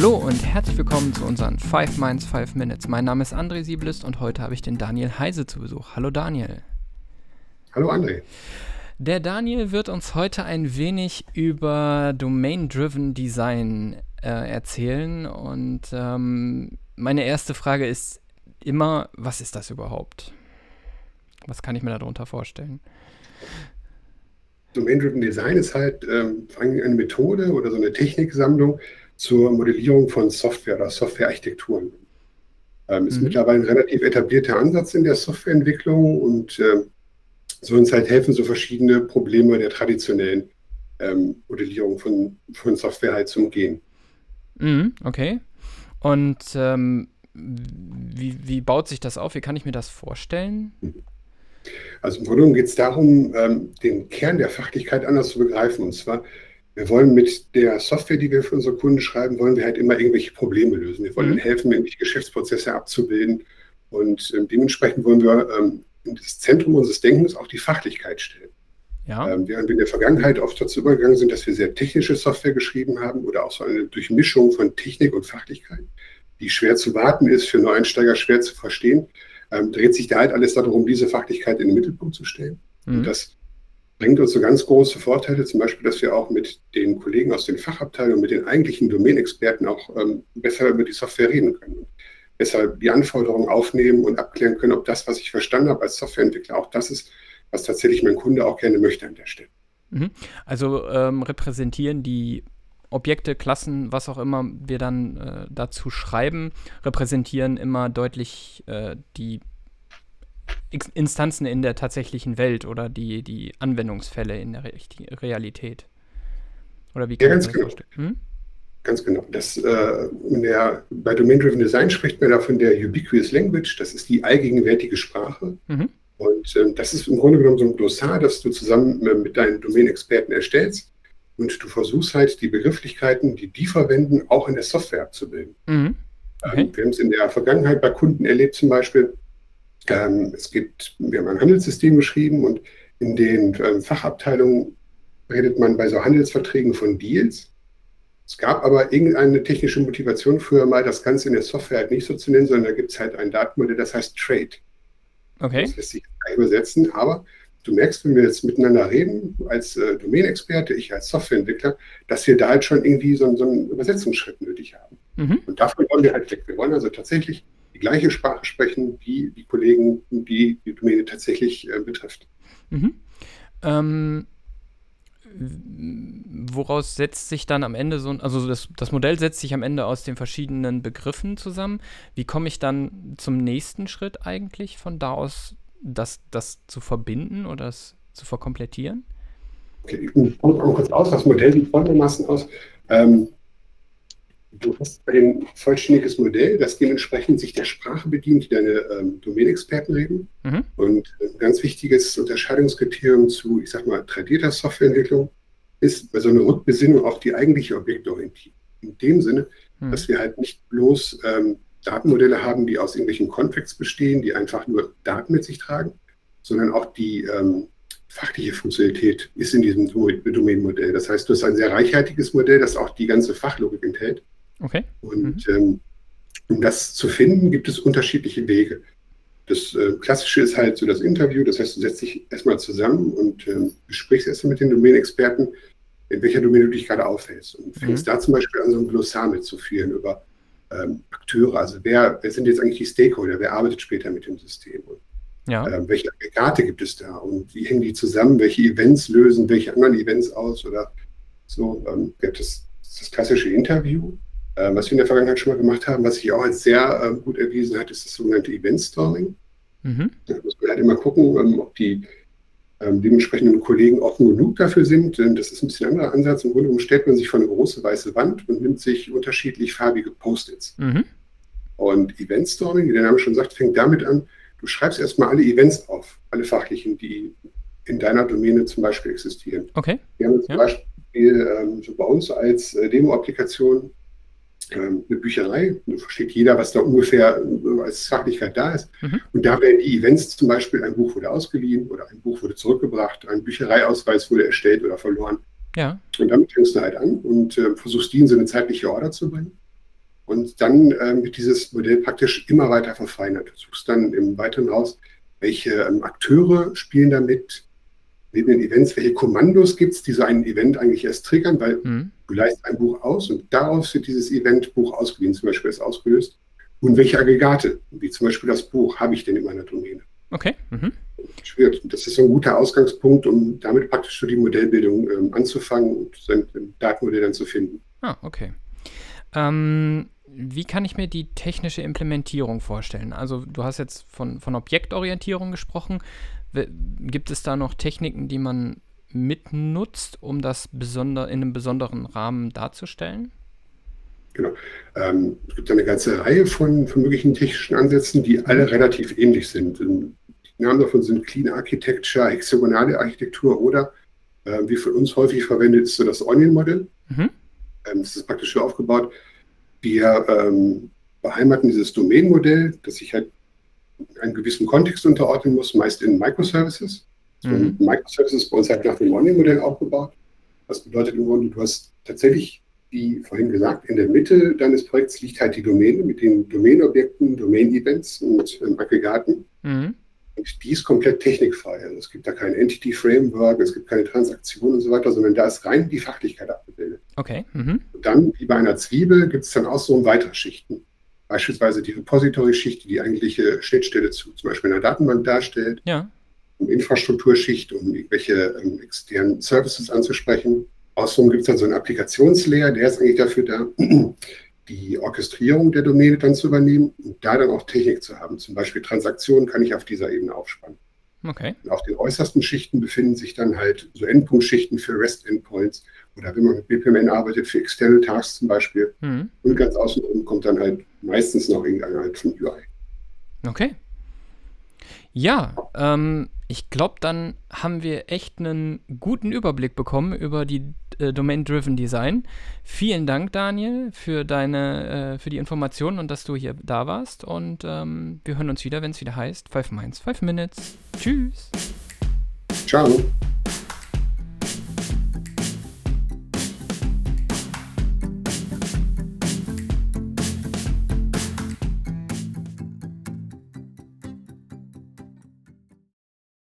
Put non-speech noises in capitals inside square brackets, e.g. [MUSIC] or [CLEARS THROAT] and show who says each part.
Speaker 1: Hallo und herzlich willkommen zu unseren 5 Minds 5 Minutes. Mein Name ist André Sieblist und heute habe ich den Daniel Heise zu Besuch. Hallo Daniel.
Speaker 2: Hallo André.
Speaker 1: Der Daniel wird uns heute ein wenig über Domain-Driven Design äh, erzählen und ähm, meine erste Frage ist immer, was ist das überhaupt? Was kann ich mir darunter vorstellen?
Speaker 2: Domain-Driven Design ist halt ähm, eine Methode oder so eine Techniksammlung zur Modellierung von Software oder Softwarearchitekturen. Ähm, ist mhm. mittlerweile ein relativ etablierter Ansatz in der Softwareentwicklung und äh, soll uns halt helfen, so verschiedene Probleme der traditionellen ähm, Modellierung von, von Software halt zu umgehen.
Speaker 1: Mhm, okay. Und ähm, wie, wie baut sich das auf? Wie kann ich mir das vorstellen? Mhm.
Speaker 2: Also im Grunde genommen geht es darum, ähm, den Kern der Fachlichkeit anders zu begreifen. Und zwar, wir wollen mit der Software, die wir für unsere Kunden schreiben, wollen wir halt immer irgendwelche Probleme lösen. Wir wollen mhm. helfen, irgendwelche Geschäftsprozesse abzubilden. Und ähm, dementsprechend wollen wir ähm, in das Zentrum unseres Denkens auch die Fachlichkeit stellen. Ja. Ähm, während wir in der Vergangenheit oft dazu übergegangen sind, dass wir sehr technische Software geschrieben haben oder auch so eine Durchmischung von Technik und Fachlichkeit, die schwer zu warten ist, für Neueinsteiger schwer zu verstehen, ähm, dreht sich da halt alles darum, diese Fachlichkeit in den Mittelpunkt zu stellen. Mhm. Und das bringt uns so ganz große Vorteile, zum Beispiel, dass wir auch mit den Kollegen aus den Fachabteilungen, mit den eigentlichen Domänexperten auch ähm, besser über die Software reden können. Besser die Anforderungen aufnehmen und abklären können, ob das, was ich verstanden habe als Softwareentwickler, auch das ist, was tatsächlich mein Kunde auch gerne möchte an der Stelle.
Speaker 1: Mhm. Also ähm, repräsentieren die Objekte, Klassen, was auch immer wir dann äh, dazu schreiben, repräsentieren immer deutlich äh, die Instanzen in der tatsächlichen Welt oder die, die Anwendungsfälle in der Re Realität.
Speaker 2: Oder wie kann ja, ganz genau. Hm? Ganz genau. Das, äh, der, bei Domain-Driven Design spricht man da von der Ubiquitous Language. Das ist die allgegenwärtige Sprache. Mhm. Und äh, das ist im Grunde genommen so ein Glossar, das du zusammen äh, mit deinen Domain-Experten erstellst und du versuchst halt die Begrifflichkeiten, die die verwenden, auch in der Software abzubilden. Mhm. Ähm, okay. Ähm, wir haben es in der Vergangenheit bei Kunden erlebt, zum Beispiel, ähm, es gibt, wir haben ein Handelssystem geschrieben und in den ähm, Fachabteilungen redet man bei so Handelsverträgen von Deals. Es gab aber irgendeine technische Motivation früher mal, das Ganze in der Software halt nicht so zu nennen, sondern da gibt es halt ein Datenmodell, das heißt Trade. Okay. Das lässt sich übersetzen, aber du merkst, wenn wir jetzt miteinander reden, als äh, Domain-Experte, ich als Softwareentwickler, dass wir da halt schon irgendwie so, so einen Übersetzungsschritt nötig haben. Mhm. Und davon wollen wir halt weg. Wir wollen also tatsächlich die gleiche Sprache sprechen, wie die Kollegen, die die Domäne tatsächlich äh, betrifft. Mhm.
Speaker 1: Ähm, woraus setzt sich dann am Ende so ein, also das, das Modell setzt sich am Ende aus den verschiedenen Begriffen zusammen. Wie komme ich dann zum nächsten Schritt eigentlich von da aus das, das zu verbinden oder das zu verkomplettieren?
Speaker 2: Okay, ich mal kurz aus. Das Modell sieht folgendermaßen aus. Ähm, du hast ein vollständiges Modell, das dementsprechend sich der Sprache bedient, die deine ähm, Domänexperten reden. Mhm. Und ein ganz wichtiges Unterscheidungskriterium zu, ich sag mal, tradierter Softwareentwicklung ist bei so einer Rückbesinnung auf die eigentliche Objektorientierung. In dem Sinne, mhm. dass wir halt nicht bloß ähm, Datenmodelle haben, die aus irgendwelchen Contracts bestehen, die einfach nur Daten mit sich tragen, sondern auch die ähm, fachliche Funktionalität ist in diesem Domain-Modell. Das heißt, du hast ein sehr reichhaltiges Modell, das auch die ganze Fachlogik enthält. Okay. Und mhm. ähm, um das zu finden, gibt es unterschiedliche Wege. Das äh, Klassische ist halt so das Interview, das heißt, du setzt dich erstmal zusammen und ähm, sprichst erstmal mit den Domain-Experten, in welcher Domäne du dich gerade aufhältst. Und fängst mhm. da zum Beispiel an, so ein Glossar mitzuführen über ähm, Akteure, also wer, wer sind jetzt eigentlich die Stakeholder, wer arbeitet später mit dem System und ja. äh, welche Aggregate gibt es da und wie hängen die zusammen, welche Events lösen welche anderen Events aus oder so. Ähm, das, das klassische Interview, äh, was wir in der Vergangenheit schon mal gemacht haben, was sich auch als sehr äh, gut erwiesen hat, ist das sogenannte Event-Storming. Mhm. Da muss man halt immer gucken, ähm, ob die ähm, dementsprechenden Kollegen offen genug dafür sind. Denn das ist ein bisschen ein anderer Ansatz. Im Grunde stellt man sich vor eine große weiße Wand und nimmt sich unterschiedlich farbige Post-its. Mhm. Und Event Storming, wie der Name schon sagt, fängt damit an, du schreibst erstmal alle Events auf, alle fachlichen, die in deiner Domäne zum Beispiel existieren. Okay. Wir haben zum ja. Beispiel ähm, so bei uns als äh, Demo-Applikation ähm, eine Bücherei. Da versteht jeder, was da ungefähr äh, als Fachlichkeit da ist. Mhm. Und da werden die Events zum Beispiel, ein Buch wurde ausgeliehen oder ein Buch wurde zurückgebracht, ein Büchereiausweis wurde erstellt oder verloren. Ja. Und damit fängst du halt an und äh, versuchst die in so eine zeitliche Order zu bringen. Und dann ähm, wird dieses Modell praktisch immer weiter verfeinert. Du suchst dann im Weiteren raus, welche ähm, Akteure spielen damit, neben den Events, welche Kommandos gibt es, die so ein Event eigentlich erst triggern, weil mhm. du leist ein Buch aus und daraus wird dieses Event-Buch ausgeliehen, zum Beispiel ist ausgelöst. Und welche Aggregate, wie zum Beispiel das Buch, habe ich denn in meiner Domäne?
Speaker 1: Okay. Mhm.
Speaker 2: Das ist so ein guter Ausgangspunkt, um damit praktisch so die Modellbildung ähm, anzufangen und sein Datenmodell dann zu finden.
Speaker 1: Ah, okay. Ähm, wie kann ich mir die technische Implementierung vorstellen? Also du hast jetzt von, von Objektorientierung gesprochen. Gibt es da noch Techniken, die man mitnutzt, um das besonder, in einem besonderen Rahmen darzustellen?
Speaker 2: Genau. Ähm, es gibt eine ganze Reihe von, von möglichen technischen Ansätzen, die alle relativ ähnlich sind. Ähm, die Namen davon sind Clean Architecture, hexagonale Architektur oder, äh, wie von uns häufig verwendet, ist so das Onion-Modell. Mhm. Ähm, das ist praktisch so aufgebaut. Wir ähm, beheimaten dieses Domain-Modell, das ich halt einen gewissen Kontext unterordnen muss, meist in Microservices. Mhm. Microservices bei uns halt nach dem Onion-Modell aufgebaut. Das bedeutet im Grunde, du hast tatsächlich, wie vorhin gesagt, in der Mitte deines Projekts liegt halt die Domäne mit den Domain-Objekten, Domain-Events und ähm, Aggregaten. Mhm. Und die ist komplett technikfrei. Also es gibt da kein Entity-Framework, es gibt keine Transaktionen und so weiter, sondern da ist rein die Fachlichkeit abgebildet.
Speaker 1: Okay. Mhm.
Speaker 2: Und dann, wie bei einer Zwiebel, gibt es dann auch so weitere Schichten. Beispielsweise die Repository-Schicht, die die eigentliche Schnittstelle zu zum Beispiel einer Datenbank darstellt.
Speaker 1: Ja.
Speaker 2: Um Infrastrukturschicht, um irgendwelche ähm, externen Services anzusprechen. Außerdem gibt es dann so einen Applikationslayer, der ist eigentlich dafür da, [CLEARS THROAT] die Orchestrierung der Domäne dann zu übernehmen und da dann auch Technik zu haben. Zum Beispiel Transaktionen kann ich auf dieser Ebene aufspannen.
Speaker 1: Okay.
Speaker 2: Und auf den äußersten Schichten befinden sich dann halt so Endpunktschichten für REST-Endpoints oder wenn man mit BPMN arbeitet, für External Tasks zum Beispiel. Mhm. Und ganz außenrum kommt dann halt meistens noch irgendeine Art von UI.
Speaker 1: Okay. Ja, ähm, ich glaube, dann haben wir echt einen guten Überblick bekommen über die äh, Domain-Driven Design. Vielen Dank, Daniel, für deine, äh, für die Informationen und dass du hier da warst. Und ähm, wir hören uns wieder, wenn es wieder heißt Five Minds, Five Minutes. Tschüss.
Speaker 2: Ciao.